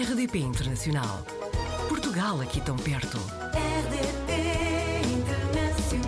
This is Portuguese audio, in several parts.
RDP Internacional. Portugal aqui tão perto. RDP Internacional.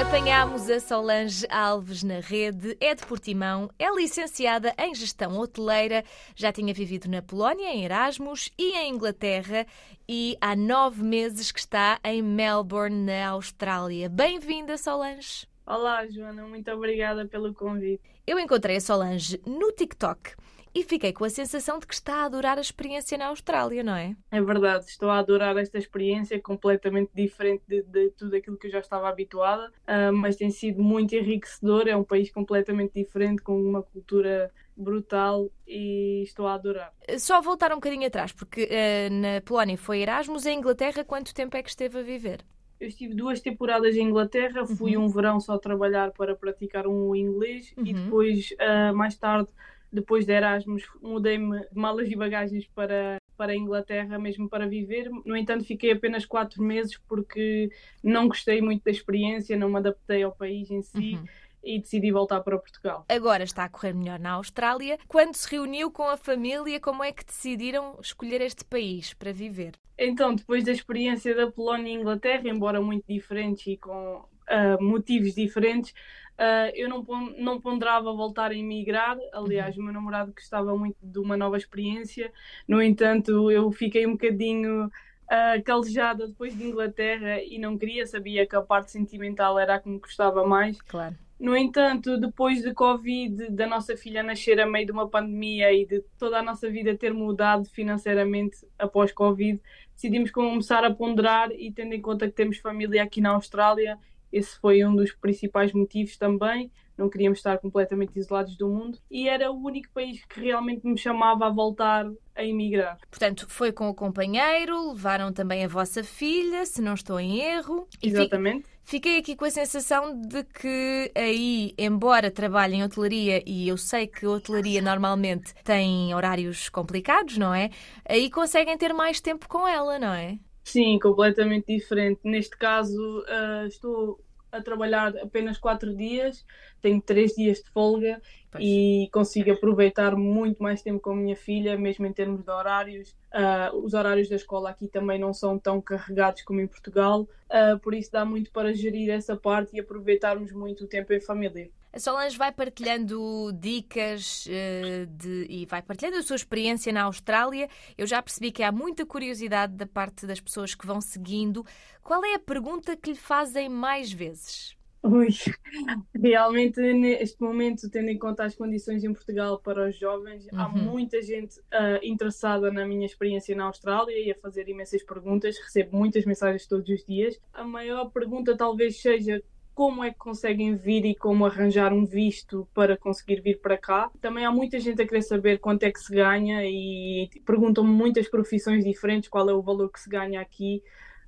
Apanhámos a Solange Alves na rede, é de Portimão, é licenciada em Gestão Hoteleira, já tinha vivido na Polónia, em Erasmus e em Inglaterra e há nove meses que está em Melbourne, na Austrália. Bem-vinda, Solange! Olá, Joana, muito obrigada pelo convite. Eu encontrei a Solange no TikTok e fiquei com a sensação de que está a adorar a experiência na Austrália, não é? É verdade, estou a adorar esta experiência completamente diferente de, de tudo aquilo que eu já estava habituada, ah, mas tem sido muito enriquecedor. É um país completamente diferente, com uma cultura brutal e estou a adorar. Só voltar um bocadinho atrás, porque eh, na Polónia foi Erasmus, em Inglaterra quanto tempo é que esteve a viver? Eu estive duas temporadas em Inglaterra, fui um verão só trabalhar para praticar um inglês e Uhum. depois, ah, mais tarde, depois de Erasmus, mudei-me de malas e bagagens para, para a Inglaterra mesmo para viver. No entanto, fiquei apenas quatro meses porque não gostei muito da experiência, não me adaptei ao país em si Uhum. e decidi voltar para Portugal. Agora está a correr melhor na Austrália. Quando se reuniu com a família, como é que decidiram escolher este país para viver? Então, depois da experiência da Polónia e Inglaterra, embora muito diferentes e com ah, motivos diferentes, ah, eu não, não ponderava voltar a emigrar. Aliás, o meu namorado gostava muito de uma nova experiência. No entanto, eu fiquei um bocadinho ah, calejada depois de Inglaterra e não queria, sabia que a parte sentimental era a que me gostava mais. Claro. No entanto, depois de Covid, da nossa filha nascer a meio de uma pandemia e de toda a nossa vida ter mudado financeiramente após Covid, decidimos começar a ponderar e tendo em conta que temos família aqui na Austrália, esse foi um dos principais motivos também. Não queríamos estar completamente isolados do mundo e era o único país que realmente me chamava a voltar a emigrar. Portanto, foi com o companheiro, levaram também a vossa filha, se não estou em erro. Exatamente. Fiquei aqui com a sensação de que aí, embora trabalhem em hotelaria, e eu sei que a hotelaria normalmente tem horários complicados, não é? Aí conseguem ter mais tempo com ela, não é? Sim, completamente diferente. Neste caso, ah, estou a trabalhar apenas quatro dias, tenho três dias de folga Pois. e consigo aproveitar muito mais tempo com a minha filha, mesmo em termos de horários. Ah, os horários da escola aqui também não são tão carregados como em Portugal, ah, por isso dá muito para gerir essa parte e aproveitarmos muito o tempo em família. A Solange vai partilhando dicas eh, de- e vai partilhando a sua experiência na Austrália. Eu já percebi que há muita curiosidade da parte das pessoas que vão seguindo. Qual é a pergunta que lhe fazem mais vezes? Ui, realmente neste momento, tendo em conta as condições em Portugal para os jovens, há Uhum. muita gente ah, interessada na minha experiência na Austrália e a fazer imensas perguntas. Recebo muitas mensagens todos os dias. A maior pergunta talvez seja como é que conseguem vir e como arranjar um visto para conseguir vir para cá. Também há muita gente a querer saber quanto é que se ganha e perguntam-me muitas profissões diferentes, qual é o valor que se ganha aqui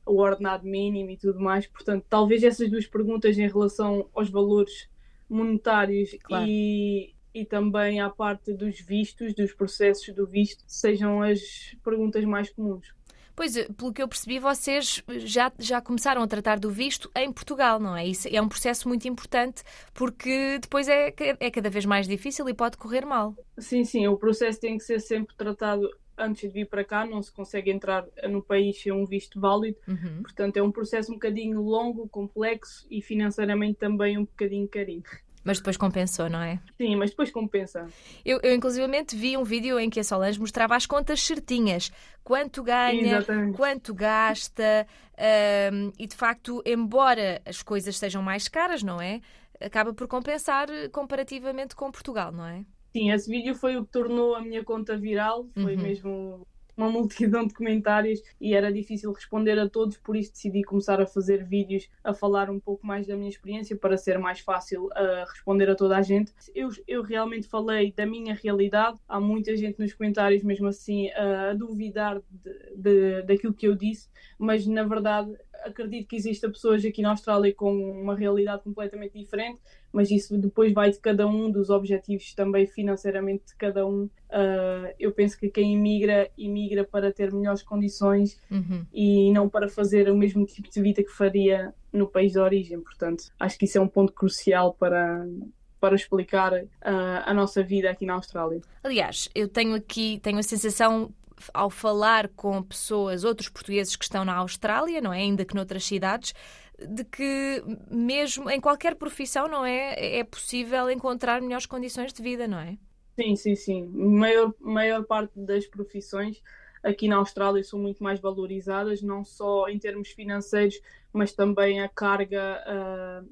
o ordenado mínimo e tudo mais. Portanto, talvez essas duas perguntas em relação aos valores monetários Claro. e, e também à parte dos vistos, dos processos do visto, sejam as perguntas mais comuns. Pois, eh, pelo que eu percebi, vocês já, já começaram a tratar do visto em Portugal, não é? Isso é um processo muito importante porque depois é, é cada vez mais difícil e pode correr mal. Sim, sim, o processo tem que ser sempre tratado antes de vir para cá, não se consegue entrar no país sem um visto válido. Uhum. Portanto, é um processo um bocadinho longo, complexo e financeiramente também um bocadinho carinho. Mas depois compensou, não é? Sim, mas depois compensa. Eu, eu, inclusivamente, vi um vídeo em que a Solange mostrava as contas certinhas. Quanto ganha, Exatamente. quanto gasta. ahm, e, de facto, embora as coisas sejam mais caras, não é? Acaba por compensar eh, comparativamente com Portugal, não é? Sim, esse vídeo foi o que tornou a minha conta viral, foi Uhum. mesmo uma multidão de comentários e era difícil responder a todos, por isso decidi começar a fazer vídeos a falar um pouco mais da minha experiência para ser mais fácil a responder a toda a gente. Eu, eu realmente falei da minha realidade, há muita gente nos comentários mesmo assim a duvidar de, de- daquilo que eu disse, mas na verdade acredito que existam pessoas aqui na Austrália com uma realidade completamente diferente, mas isso depois vai de cada um, dos objetivos também financeiramente de cada um. Uh, eu penso que quem imigra, imigra para ter melhores condições Uhum. e não para fazer o mesmo tipo de vida que faria no país de origem. Portanto, acho que isso é um ponto crucial para, para explicar uh, a nossa vida aqui na Austrália. Aliás, eu tenho aqui, tenho a sensação ao falar com pessoas, outros portugueses que estão na Austrália, não é? Ainda que noutras cidades, de que mesmo em qualquer profissão, não é? É possível encontrar melhores condições de vida, não é? Sim, sim, sim. Maior, maior parte das profissões aqui na Austrália são muito mais valorizadas, não só em termos financeiros, mas também a carga,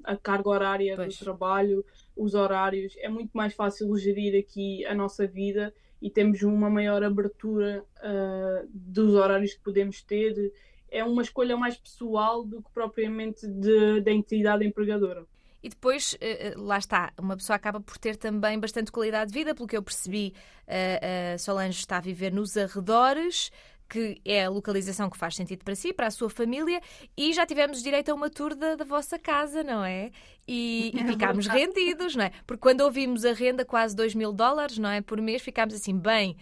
a, a carga horária pois. do trabalho, os horários. É muito mais fácil gerir aqui a nossa vida e temos uma maior abertura uh, dos horários que podemos ter. É uma escolha mais pessoal do que propriamente de, da entidade empregadora. E depois, eh, eh, lá está, uma pessoa acaba por ter também bastante qualidade de vida, pelo que eu percebi, a Solange está a viver nos arredores, que é a localização que faz sentido para si, para a sua família, e já tivemos direito a uma tour da, da vossa casa, não é? E, e é ficámos rendidos, não é? Porque quando ouvimos a renda quase 2 mil dólares, não é? Por mês, ficámos assim, bem,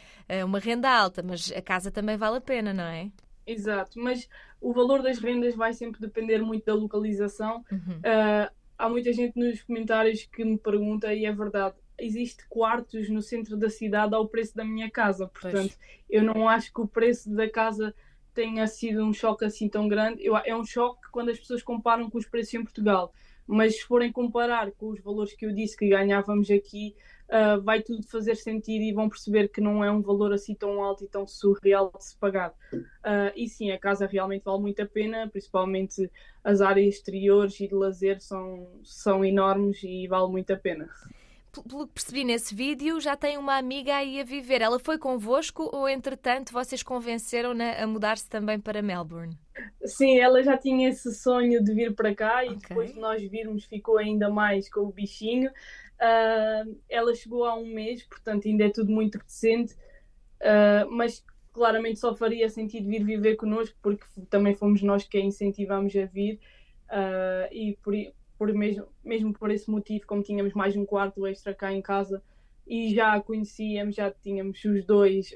uma renda alta, mas a casa também vale a pena, não é? Exato, mas o valor das rendas vai sempre depender muito da localização. Uhum. Uh, há muita gente nos comentários que me pergunta, e é verdade, existe quartos no centro da cidade ao preço da minha casa. Portanto, pois. eu não acho que o preço da casa tenha sido um choque assim tão grande. Eu, é um choque quando as pessoas comparam com os preços em Portugal. Mas se forem comparar com os valores que eu disse que ganhávamos aqui, uh, vai tudo fazer sentido e vão perceber que não é um valor assim tão alto e tão surreal de se pagar. Uh, e sim, a casa realmente vale muito a pena, principalmente as áreas exteriores e de lazer são, são enormes e vale muito a pena pelo que percebi nesse vídeo, já tem uma amiga aí a viver. Ela foi convosco ou, entretanto, vocês convenceram-na a mudar-se também para Melbourne? Sim, ela já tinha esse sonho de vir para cá okay. e depois de nós virmos ficou ainda mais com o bichinho. Uh, ela chegou há um mês, portanto ainda é tudo muito recente, uh, mas claramente só faria sentido vir viver connosco porque também fomos nós que a incentivamos a vir uh, e por, por mesmo, mesmo por esse motivo, como tínhamos mais um quarto extra cá em casa e já a conhecíamos, já tínhamos os dois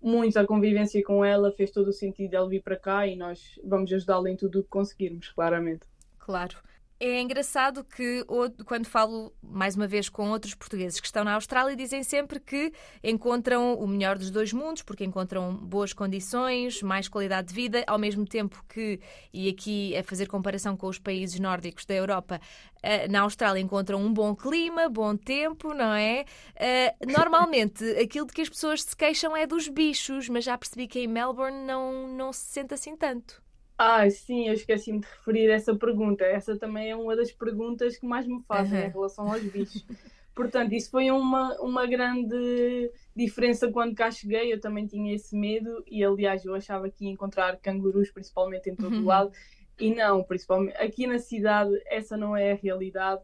muito a convivência com ela, fez todo o sentido ela vir para cá e nós vamos ajudá-la em tudo o que conseguirmos, claramente. Claro. É engraçado que, quando falo mais uma vez com outros portugueses que estão na Austrália, dizem sempre que encontram o melhor dos dois mundos, porque encontram boas condições, mais qualidade de vida, ao mesmo tempo que, e aqui a fazer comparação com os países nórdicos da Europa, eh, na Austrália encontram um bom clima, bom tempo, não é? Eh, normalmente, aquilo de que as pessoas se queixam é dos bichos, mas já percebi que em Melbourne não, não se sente assim tanto. Ah, sim, eu esqueci-me de referir essa pergunta. Essa também é uma das perguntas que mais me fazem uhum. em relação aos bichos. Portanto, isso foi uma, uma grande diferença quando cá cheguei. Eu também tinha esse medo e, aliás, eu achava que ia encontrar cangurus, principalmente em todo o uhum. lado. E não, principalmente aqui na cidade, essa não é a realidade.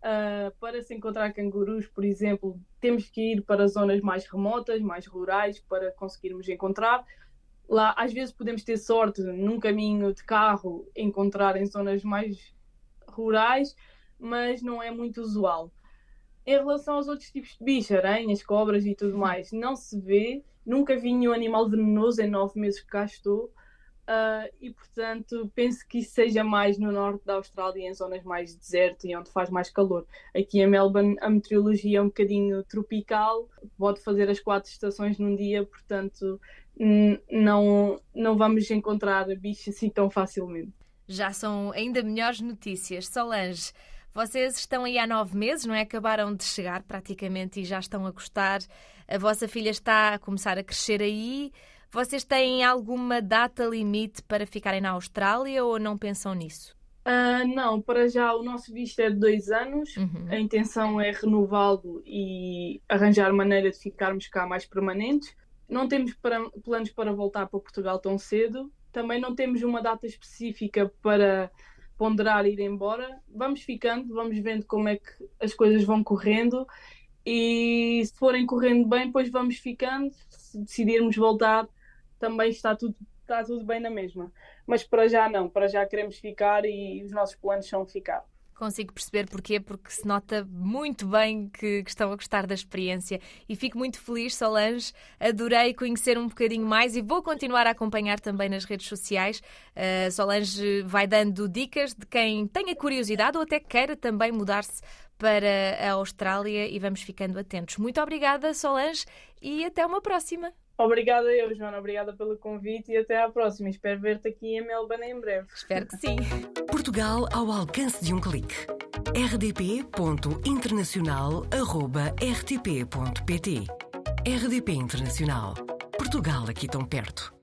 Uh, para se encontrar cangurus, por exemplo, temos que ir para zonas mais remotas, mais rurais, para conseguirmos encontrar lá às vezes podemos ter sorte num caminho de carro encontrar em zonas mais rurais, mas não é muito usual. Em relação aos outros tipos de bichos, aranhas, cobras e tudo mais, não se vê. Nunca vi nenhum animal venenoso em nove meses que cá estou. Uh, e portanto penso que isso seja mais no norte da Austrália, em zonas mais de deserto e onde faz mais calor. Aqui em Melbourne a meteorologia é um bocadinho tropical, pode fazer as quatro estações num dia, portanto não, não vamos encontrar bichos assim tão facilmente. Já são ainda melhores notícias. Solange, vocês estão aí há nove meses, não é? Acabaram de chegar praticamente e já estão a gostar. A vossa filha está a começar a crescer aí. Vocês têm alguma data limite para ficarem na Austrália ou não pensam nisso? Uh, não, para já o nosso visto é de dois anos. Uhum. A intenção é renová-lo e arranjar maneira de ficarmos cá mais permanentes. Não temos para, planos para voltar para Portugal tão cedo. Também não temos uma data específica para ponderar ir embora. Vamos ficando, vamos vendo como é que as coisas vão correndo e se forem correndo bem, depois vamos ficando. Se decidirmos voltar, também está tudo, está tudo bem na mesma. Mas para já não, para já queremos ficar e os nossos planos são ficar. Consigo perceber porquê, porque se nota muito bem que, que, estão a gostar da experiência e fico muito feliz, Solange. Adorei conhecer um bocadinho mais e vou continuar a acompanhar também nas redes sociais. Uh, Solange vai dando dicas de quem tenha curiosidade ou até queira também mudar-se para a Austrália e vamos ficando atentos. Muito obrigada, Solange, e até uma próxima. Obrigada eu, Joana. Obrigada pelo convite e até à próxima. Espero ver-te aqui em Melbourne em breve. Espero que sim. Portugal ao alcance de um clique. rdp.internacional.rtp.pt RDP Internacional. Portugal aqui tão perto.